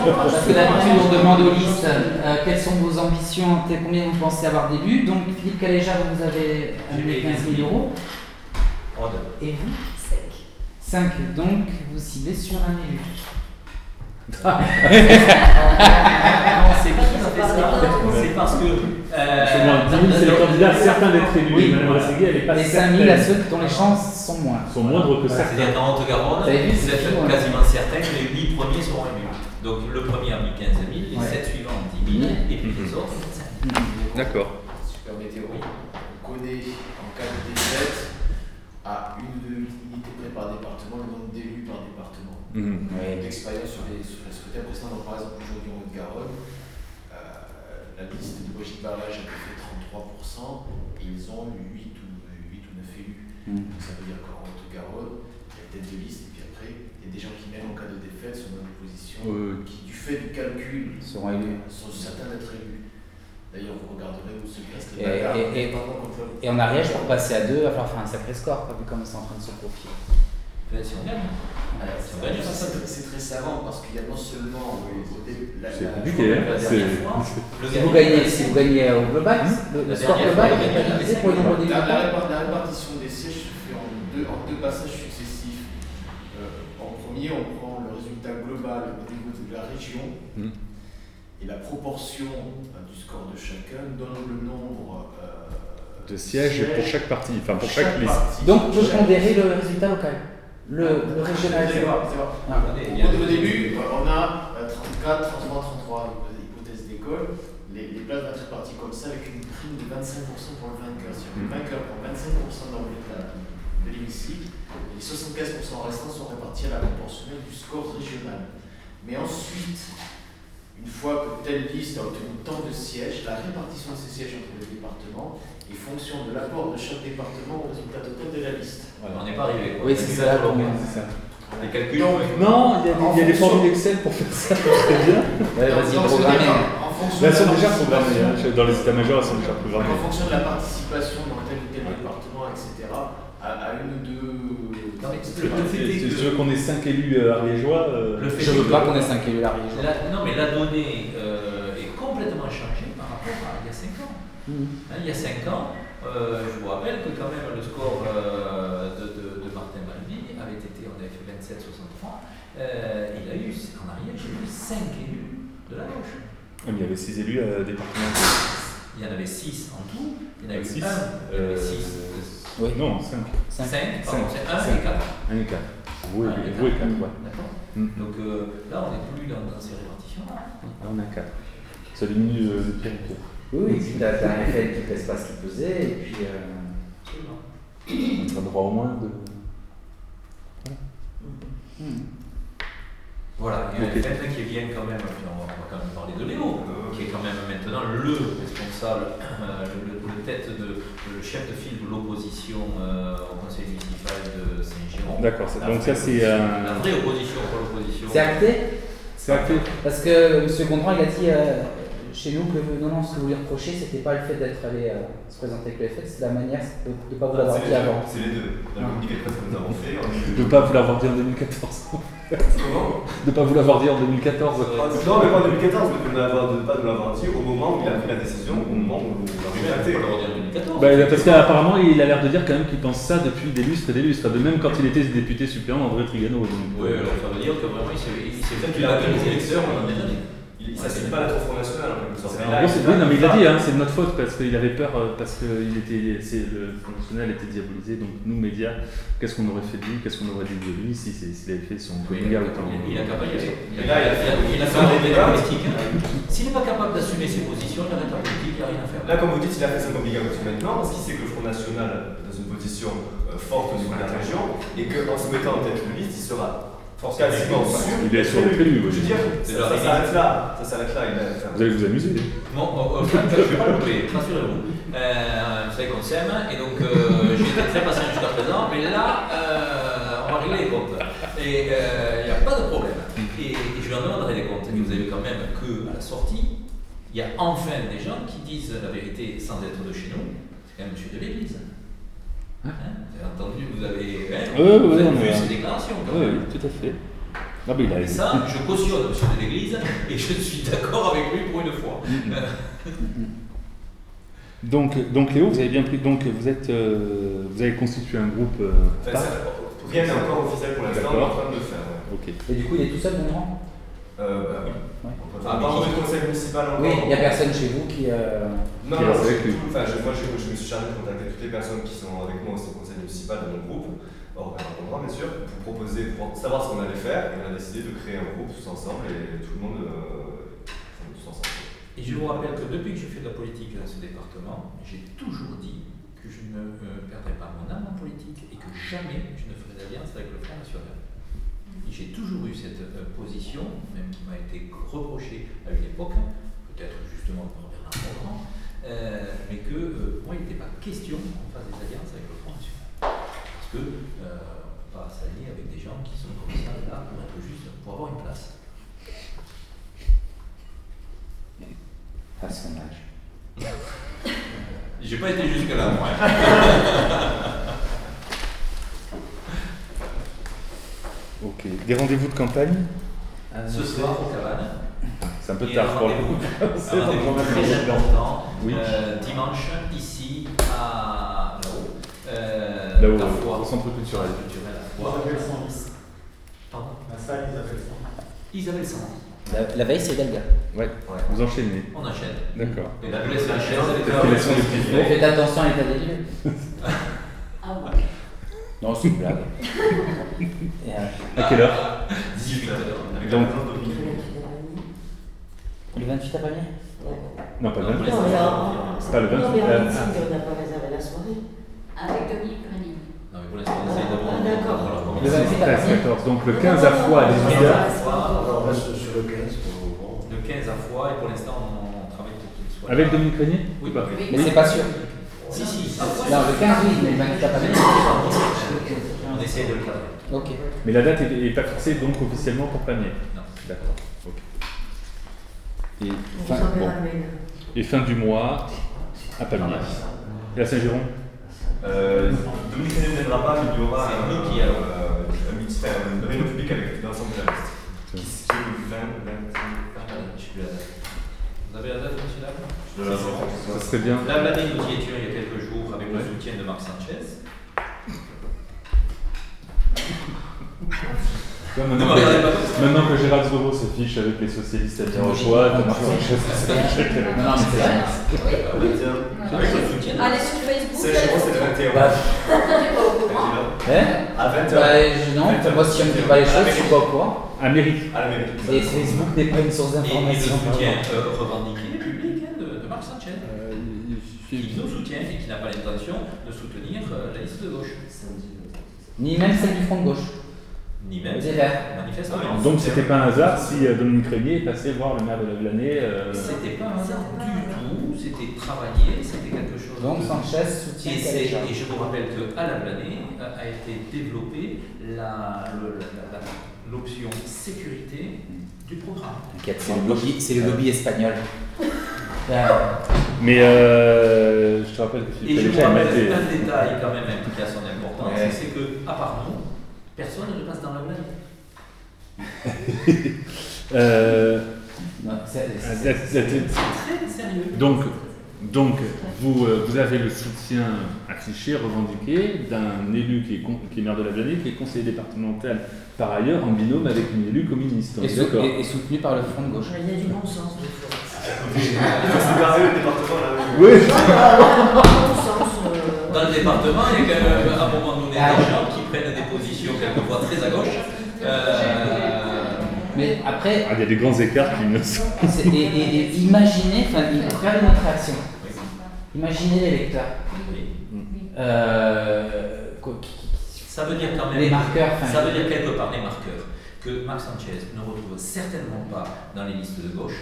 Parce que d'habitude, on demande aux listes euh, quelles sont vos ambitions, combien vous pensez avoir d'élus. Donc, Philippe Caléja, vous avez amené 15 000 euros. Et vous Sec. 5. Donc, vous ciblez sur un élu. C'est parce que. euh, C'est moins 10 000, c'est les candidats certains d'être élus. Oui. Madame Rességuier, elle est pas Les 5 000 à ceux dont les chances sont moins. sont moindres que. C'est-à-dire dans Haute-Garonne, Vous êtes quasiment certain que les 8 premiers seront élus. Donc le premier a mis 15 000, les Ouais. 7 suivants 10 000, et puis les autres 5 000. D'accord. Permettez, oui. On connaît en cas de défaite à une Mhm. D'expérience sur les, sur les scrutins précédents, donc par exemple aujourd'hui en Haute-Garonne, euh, la liste de Brigitte Barrage a fait 33% et ils ont eu 8 ou, 8 ou 9 élus. Mhm. Donc ça veut dire qu'en Haute-Garonne, tête de liste, et puis après, il y a des gens qui, même en cas de défaite, sont dans une position Euh, qui, du fait du calcul, Seront élus. sont certains d'être élus. D'ailleurs, vous regarderez où se Et- les et- et- Et en Ariège, pour passer à deux, il va falloir faire un sacré score, pas vu comment c'est en train de se profiler. Ben, si on gagne. On c'est très savant parce qu'il y a non seulement au début la, la- hein. La C'est- dernière fois, Si vous gagnez, si vous gagnez au global, le, La score global est pour le nombre La, répartition des sièges se fait en deux, en deux passages successifs. Euh, en premier, on prend le résultat global au niveau de la région Mm. et la proportion euh, du score de chacun donne le nombre euh, de sièges pour chaque partie, enfin pour chaque liste. partie. Donc, peut Chaque- pondérer le résultat local. Le, le régional, Vous allez c'est voir, vous allez voir. Ah. Au, début, on a euh, 34, 33, 33 hypothèses d'école. Les, les places vont être réparties comme ça avec une prime de 25% pour le vainqueur. C'est-à-dire que le vainqueur prend 25% d'entrée de la- de l'hémicycle et les 75% restants sont répartis à la proportionnelle du score régional. Mais ensuite, une fois que telle liste a obtenu tant de sièges, la répartition de ces sièges entre les départements fonction de l'apport de chaque département au résultat total de la liste. On n'est pas arrivé. quoi. Oui, c'est ça, ça. Les calculs. Donc, Non, il y a, En il y a des formules Excel pour faire ça, très bien. Ouais, vas-y, en fonction Elles de sont déjà programmées, hein. dans les états-majors, elles sont déjà En programmées. fonction de la participation dans tel ou tel département, etc., à, à une ou deux. Non, mais le- le fait est Si que- tu veux qu'on ait 5 élus euh, ariégeois, euh, Je veux pas qu'on ait 5 élus. La- non, mais la donnée euh, changée par rapport à il y a 5 ans. Mhm. Hein, il y a 5 ans, euh, je vous rappelle que quand même le score euh, de, de- de Martin Balbi avait été, on avait fait 27-63, euh, il a eu, en arrière, j'ai eu 5 élus de la gauche. Ah, mais il y avait 6 élus euh, départementaux. Il y en avait 6 en tout, il y en a eu Six. 1, il y en Euh, avait 6, Oui. Non, 5. 5, Cinq. pardon, c'est 1 Cinq. et 4. 1 et 4. Vous Un et et vous et quatre. 4, ouais. D'accord Mm. Donc euh, là, on n'est plus dans, dans ces répartitions-là. Ah, on a 4. Ça diminue euh, de pire en pire. Oui, oui, puis t'as t'as un effet qui pèse pas ce qu'il pesait, et puis. euh. On a droit au moins de. Voilà, il y a Ok. un fait qui bien quand même, puis on va, quand même parler de Léo, qui est quand même maintenant le responsable, euh, le, le- le tête de, le chef de file de l'opposition euh, au conseil municipal de Saint-Giron. D'accord, c'est- La donc vraie ça, c'est, opposition. euh, La vraie opposition, pas l'opposition. C'est acté? C'est acté. Parce que M. Gondran, il a dit euh, chez nous que non, non, ce que vous lui reprochez, c'était pas le fait d'être allé euh, se présenter avec le FF, c'est la manière de ne pas vous l'avoir C'est dit les deux. avant. C'est les deux. Ah. de presse que nous avons fait, Je est- ne pas vous l'avoir dit en 2014. Comment? De pas vous l'avoir dit en 2014. Ah, Non, mais pas en 2014, mais de ne de pas de l'avoir dit au moment où il a pris la décision, au moment où l'a redire en 2014. Bah, parce qu'apparemment, il a l'air de dire quand même qu'il pense ça depuis des lustres et des lustres. De même quand il était député suppléant d'André Trigano. Oui, alors ça veut dire que vraiment il s'est il fait qu'il a les électeurs années. Il ne s'assigne pas à la Front National en quelque sorte. Oui, non, mais il l'a dit, hein, c'est de notre faute parce qu'il avait peur, euh, parce que il était, c'est, le Front National était diabolisé. Donc, nous, médias, qu'est-ce qu'on aurait fait de lui? Qu'est-ce qu'on aurait dit de lui si s'il avait fait son Oui, coming il, out en- il, a capable, il, Et là, il a fait- a a un débat. politique. hein. S'il n'est pas capable d'assumer ses positions, il arrête la politique, il n'y a rien à faire. Là, comme vous dites, il a fait son coming out maintenant parce qu'il sait que le Front National est dans une position euh, forte au niveau de la région et qu'en se mettant en tête de liste, il sera quasiment sûr. Il est sur le prélu, oui. Je veux dire, ça, s'arrête là. Ça s'arrête là. Vous allez vous amuser. Bon, euh, je ne vais pas le louper, rassurez-vous. Euh, vous savez qu'on s'aime, et donc euh, j'ai été très patient jusqu'à présent, mais là, on va régler les comptes. Et il n'y a pas de problème. Et, je lui en demanderai des comptes. Et vous avez quand même qu'à la sortie, il y a enfin des gens qui disent la vérité sans être de chez nous. C'est quand même monsieur de l'église. Hein vous avez entendu, vous avez, hein, vous avez vu ses déclarations. quand Oui, même. oui, tout à fait. Non, mais il a Et ça, je cautionne monsieur de l'église et je suis d'accord avec lui pour une fois. Donc, donc Léo, vous avez bien pris. Donc vous êtes, euh, vous avez constitué un groupe. euh, Enfin, ça- Rien n'est encore officiel pour l'instant, on est en train de le faire. ouais. Et du coup, il est tout seul, Gondran Euh, bah oui. Ouais. Pas parler de conseil municipal encore. Oui, il n'y a personne chez vous qui. euh, Non, Qui non, lui. Enfin, je, moi, je, je me suis chargé de contacter toutes les personnes qui sont avec moi au conseil municipal de mon groupe, hors un endroit, bien sûr, pour proposer, pour savoir ce qu'on allait faire. Et on a décidé de créer un groupe tous ensemble et tout le monde. Euh, enfin, tous ensemble. Et je vous rappelle que depuis que je fais de la politique dans ce département, j'ai toujours dit que je ne euh, perdrai pas mon âme en politique et que jamais je ne ferai d'alliance avec le Front National. J'ai toujours eu cette euh, position, même qui m'a été reprochée à une époque, peut-être justement par Bernard Morand, euh, mais que euh, pour moi il n'était pas question qu'on fasse des alliances avec le Front National. Parce que euh, pas s'allier avec des gens qui sont comme ça, là, pour être juste, pour avoir une place. À son âge. J'ai pas été jusque là, moi. Des rendez-vous de campagne Ce soir au cabane. C'est un peu Et tard pour le coup. un rendez-vous très important, Oui. euh, dimanche, ici, à là-haut. Euh, Là-haut, la Foire. au centre culturel. Centre culturel, la Foire. Isabelle Sand. Pardon? La salle Isabelle Sand. Isabelle Sand. La, la veille, c'est Delga. Ouais. Vous enchaînez. On enchaîne. D'accord. Et la petit Mais faites attention à l'état des lieux. Ah ouais. Non, c'est une blague. Euh, À quelle heure 18 heures. Donc, le 28 avril non, pas le Non, 20. pour les Non, mais enfants. en- Pas le non, 28, mais en euh, meeting, on n'a pas réservé la soirée. Avec Dominique Renning. Non, mais pour l'instant, on essaye d'abord. Ah, d'accord. Le 28 13, avril. 14. Donc le 15 à Foix à 18h. Alors reste sur le 15 pour le moment. Le 15 à fois, et pour l'instant, on travaille pour qu'il soit. Avec là. Dominique Régnier Oui, oui. Mais c'est pas sûr. Non, le 15 oui, mais le 28 avril. On essaye de le cadrer. Ok. Mais la date n'est pas fixée donc officiellement pour Pamiers. Non. D'accord. ok. Et fin, bon. Et fin du mois à Pamiers. Et à Saint-Giron Euh, Dominique ne viendra pas, mais il y aura un, qui euh, un mix, enfin, une réunion publique avec l'ensemble de la liste. Qui se fait le 20, 20, Ah, je sais plus la date. Vous avez la date, je. Ça serait bien. La l'année, nous y étions il y a quelques jours avec le soutien de Marc Sanchez. Ne me Maintenant, pas que, ça. maintenant que Gérald Zorro s'affiche avec les socialistes à Mirepoix, Thomas Sanchez s'affiche avec les Non, non, mais c'est vrai. Avec le soutien de Allez sur Facebook. C'est moi, c'est le 21. Bah, T'es pas au courant. Hein À 20h. Bah, non, moi si on me dit pas les choses, je suis pas au courant. À Mairie. À la mairie. Et Facebook n'est pas une source Et, et le d'information. soutien euh, revendiqué public hein, de, de Marc Sanchez, qui nous soutient et qui n'a pas l'intention de soutenir euh, la liste de gauche, Ni même celle du Front de gauche. ni même Des Verts. manifestement. Donc c'était pas un hasard si euh, Dominique Régnier est passé voir le maire de l'année. Euh... C'était pas un hasard du tout, c'était travaillé, c'était quelque chose. Donc de- Sanchez soutient Et, et je vous rappelle qu'à la Blanée euh, a été développée la- le- la- la- l'option sécurité du programme. C'est le lobby, c'est le lobby espagnol. Mais euh, je te rappelle que Et je vous rappelle été. un détail quand même qui a son importance, Ouais. c'est que, à part nous, personne ne passe dans la Blanée. Euh, c'est- Très sérieux. donc, donc vous, euh, vous avez le soutien affiché, revendiqué d'un élu qui est, qui est maire de la Blanée, qui est conseiller départemental par ailleurs en binôme avec une élue communiste. Et, et- et soutenu par le Front de gauche. Il y a du bon sens des Oui. Dans le département, il y a quand même à un moment donné des gens qui prennent des positions quelquefois très à gauche. Euh, Mais après, Ah, il y a des grands écarts qui ne sont. et, et- et imaginez, enfin, regardez notre réaction. Imaginez les lecteurs. oui. Euh, Ça veut dire quand même. Les marqueurs, Ça veut dire quelque part les marqueurs que Marc Sanchez ne retrouve certainement pas dans les listes de gauche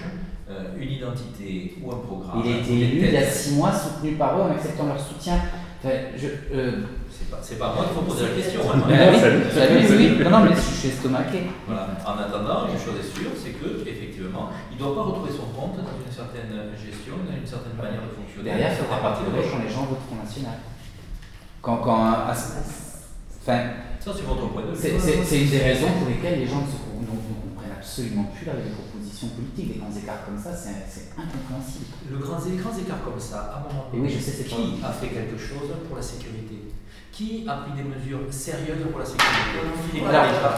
une identité ou un programme. Il a été élu il y a six mois, soutenu par eux en acceptant leur soutien. Enfin, je, euh, C'est pas, pas à moi qu'il faut poser la question. hein. oui, salut. salut, oui, oui. Non, non, mais je suis estomaqué. Voilà. En attendant, une chose est sûre, c'est que effectivement, il ne doit pas retrouver son compte dans une certaine gestion, dans une certaine manière de fonctionner. Derrière, la la partie de quand les gens votent Front National. Quand, quand, un- un- enfin, Ça, c'est votre point de vue. c'est c'est- c'est une des raisons pour lesquelles les gens ne, comprennent absolument plus là, les politiques. Des grands écarts comme ça, c'est c'est incompréhensible. Le grand, les grands écarts comme ça, à un moment Et donné, oui, je sais, c'est qui a fait quelque chose pour la sécurité? Qui a pris des mesures sérieuses pour la sécurité? Philippe Caléja,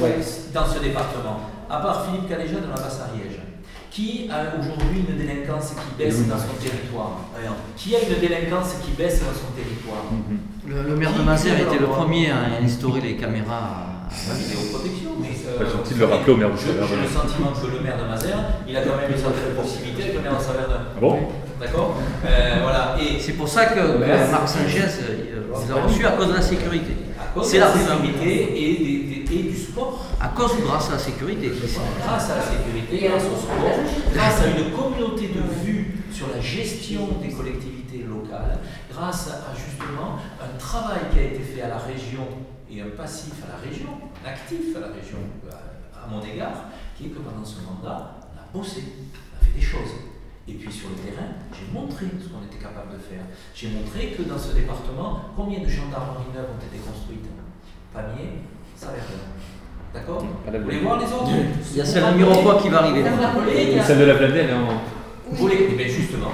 ouais. dans ce département. À part Philippe Caléja dans la Basse-Ariège. Qui a aujourd'hui une délinquance qui baisse dans son territoire? Qui a une délinquance qui baisse dans son territoire? Le, le maire de Mazères était le premier à instaurer les caméras. La vidéoprotection, mais. euh, Pas gentil de le rappeler au maire de J'ai Saverne. j'ai le sentiment que le maire de Mazères, il a quand même une certaine proximité avec le maire de Saverne. Ah bon? D'accord? Euh, Voilà. Et C'est pour ça que, Ouais. Marc Sanchez, euh, il les a reçus à cause de la sécurité. C'est la sécurité et des, des- et du sport. À cause ou grâce à la sécurité Grâce à la sécurité, grâce au sport, grâce à une communauté de vue sur la gestion des collectivités locales, grâce à justement un travail qui a été fait à la région et un passif à la région, un actif à la région à mon égard, qui est que pendant ce mandat, on a bossé, on a fait des choses. Et puis sur le terrain, j'ai montré ce qu'on était capable de faire. J'ai montré que dans ce département, combien de gendarmeries neuves ont été construites? Pamiers, ça va rien. D'accord Vous voulez voir les autres? Il y a celle de Mirepoix qui va arriver. Celle de la en. Vous voulez Eh bien justement,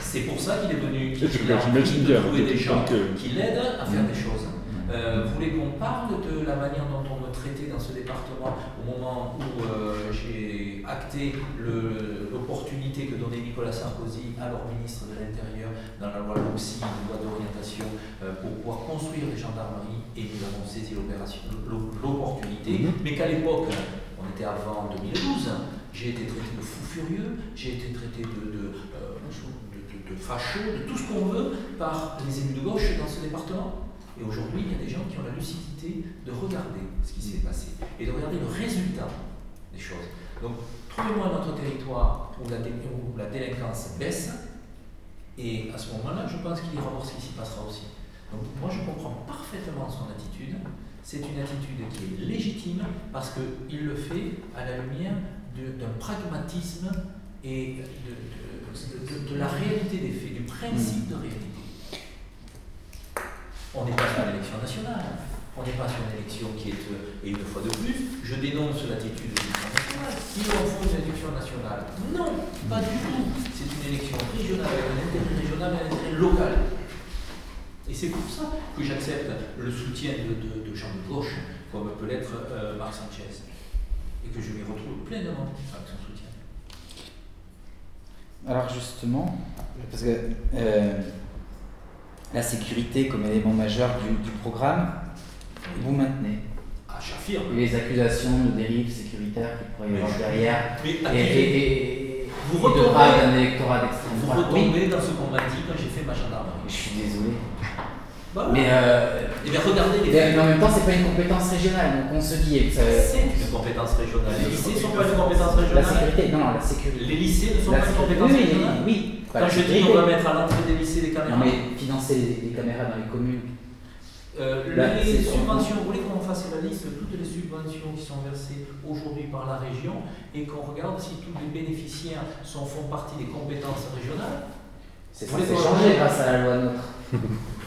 c'est pour ça qu'il est venu, qu'il a envie de trouver des gens euh, qui l'aident à faire des choses. Euh, vous voulez qu'on parle de la manière dont on me traitait dans ce département au moment où euh, j'ai acté l'opportunité que donnait Nicolas Sarkozy, alors ministre de l'Intérieur, dans la loi LOPSI, une loi d'orientation, euh, pour pouvoir construire des gendarmeries et nous avons saisi l'opportunité, mais qu'à l'époque, on était avant 2012, j'ai été traité de fou furieux, j'ai été traité de, de, euh, de, de- de facho, de tout ce qu'on veut par les élus de gauche dans ce département. Et aujourd'hui, il y a des gens qui ont la lucidité de regarder ce qui s'est passé et de regarder le résultat des choses. Donc, trouvez-moi un autre territoire où la, délinquance baisse, et à ce moment-là, je pense qu'il ira voir ce qui s'y passera aussi. Donc, moi, je comprends parfaitement son attitude. C'est une attitude qui est légitime parce qu'il le fait à la lumière d'un pragmatisme et de la réalité des faits, du principe de réalité. On n'est pas sur l'élection nationale. On n'est pas sur une élection qui est, euh, et une fois de plus, je dénonce l'attitude de l'élection nationale. Il en faut une élection nationale? Non, pas du tout. C'est une élection régionale avec un intérêt régional et un intérêt local. Et c'est pour ça que j'accepte le soutien de, de, de gens de gauche, comme peut l'être euh, Marc Sanchez. Et que je m'y retrouve pleinement avec son soutien. Alors justement, parce que euh, la sécurité comme élément majeur du, du programme, vous maintenez. Ah, j'affirme. Les accusations de dérive sécuritaire qui pourraient y avoir derrière. mais et, accusez- et, et, Vous retombez- d'un électorat d'extrême Vous droite. Retombez dans ce qu'on m'a dit quand j'ai fait ma gendarmerie. je suis désolé. Voilà. Mais, euh, Eh bien, regardez les mais en même temps, c'est pas une compétence régionale, donc on se dit. ça- C'est une compétence régionale. Les lycées ne sont pas une compétence La régionale. sécurité, non, la sécurité. Les lycées ne sont La pas une sécurité, compétence oui, régionale. oui, Quand la je dis on va mettre à l'entrée des lycées des caméras. Non, mais financer les, les caméras dans les communes. Euh, Là, les c'est- subventions, vous voulez qu'on fasse la liste de toutes les subventions qui sont versées aujourd'hui par la région et qu'on regarde si tous les bénéficiaires sont, font partie des compétences régionales C'est censé changer grâce à la loi NOTRe.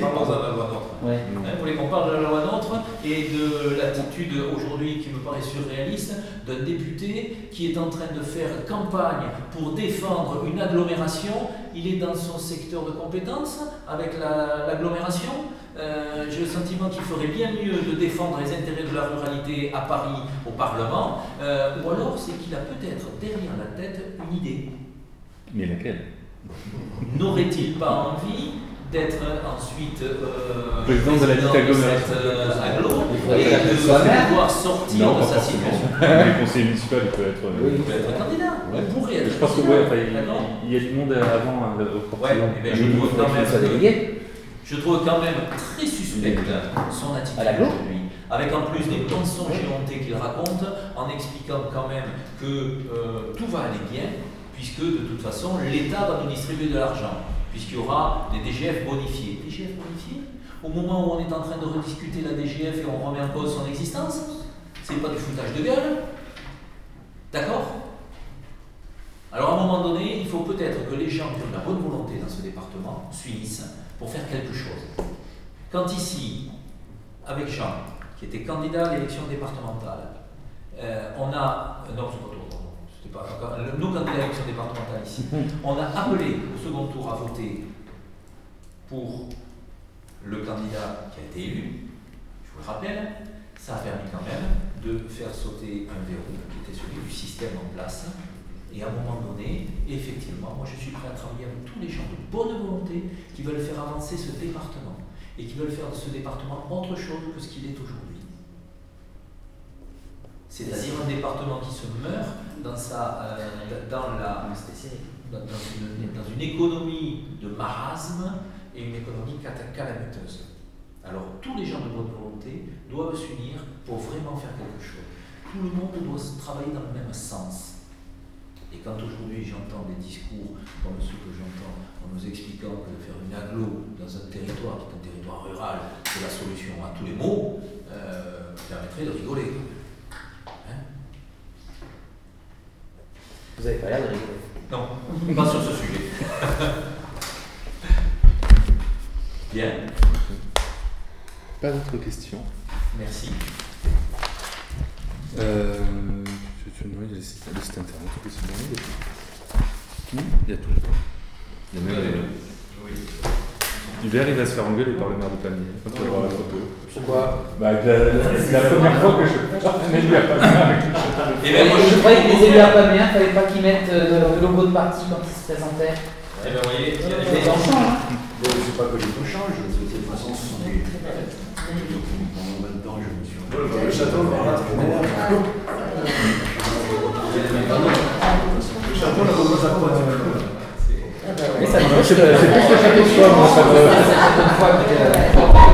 Parlons de la loi NOTRe. Ouais. Hein, vous voulez qu'on parle de la loi NOTRe et de l'attitude aujourd'hui qui me paraît surréaliste d'un député qui est en train de faire campagne pour défendre une agglomération. Il est dans son secteur de compétences avec la- l'agglomération. Euh, J'ai le sentiment qu'il ferait bien mieux de défendre les intérêts de la ruralité à Paris, au Parlement, euh, ou alors c'est qu'il a peut-être derrière la tête une idée. Mais laquelle? N'aurait-il pas envie d'être ensuite euh, Président de la petite agglomération. euh, et de pouvoir sortir Non, de sa situation Les conseillers municipaux, il peut être. euh, Il peut être candidat, il pourrait être Je pense que candidat, ouais, enfin, il- d'accord. il y a du monde avant hein, au Ouais, eh ben, je trouve quand même je trouve quand même très suspecte son attitude aujourd'hui. Avec en plus des mensonges éhontés qu'il raconte, en expliquant quand même que euh, tout va aller bien, puisque de toute façon l'État va nous distribuer de l'argent, puisqu'il y aura des DGF bonifiés. DGF bonifiés? Au moment où on est en train de rediscuter la DGF et on remet en cause son existence, c'est pas du foutage de gueule? D'accord? Alors à un moment donné, il faut peut-être que les gens qui ont de la bonne volonté dans ce département s'unissent pour faire quelque chose. Quand ici, avec Jean, qui était candidat à l'élection départementale, euh, on a... euh, non, c'est nos candidats à l'élection départementale ici, on a appelé au second tour à voter pour le candidat qui a été élu, je vous le rappelle, ça a permis quand même de faire sauter un verrou qui était celui du système en place. Et à un moment donné, effectivement, moi je suis prêt à travailler avec tous les gens de bonne volonté qui veulent faire avancer ce département et qui veulent faire de ce département autre chose que ce qu'il est aujourd'hui. C'est-à-dire un département qui se meurt dans, sa, euh, dans, la, dans, une, dans une économie de marasme et une économie calamiteuse. Alors tous les gens de bonne volonté doivent s'unir pour vraiment faire quelque chose. Tout le monde doit travailler dans le même sens. Et quand aujourd'hui j'entends des discours comme ceux que j'entends en nous expliquant que faire une aglo dans un territoire qui est un territoire rural, c'est la solution à tous les maux, euh, permettrait de rigoler. Vous avez pas l'air de rigoler. non, pas sur ce sujet. Bien, Pas d'autres questions. merci. Euh, je te demande le site, le site internet, bon, il y a tout Il y a. Il y a même les- Oui. Hubert, il va se faire engueuler par le maire de Pamiers quand il va voir la photo. Pourquoi Bah, la, la- c'est la première fois que je un élu à Pamiers Et moi, Je croyais que les élus à Pamiers, il fallait pas qu'ils mettent euh, de logo de parti quand ils se présentaient. Eh bien, vous voyez, il y a des enfants, hein. Bon, c'est pas que les taux changent, de toute façon, ce sont des. Pendant 20 ans, je me suis. Le château, voilà, c'est. Le château, la repose à quoi Mais ça C'est c'est plus de Foix, moi, ça me-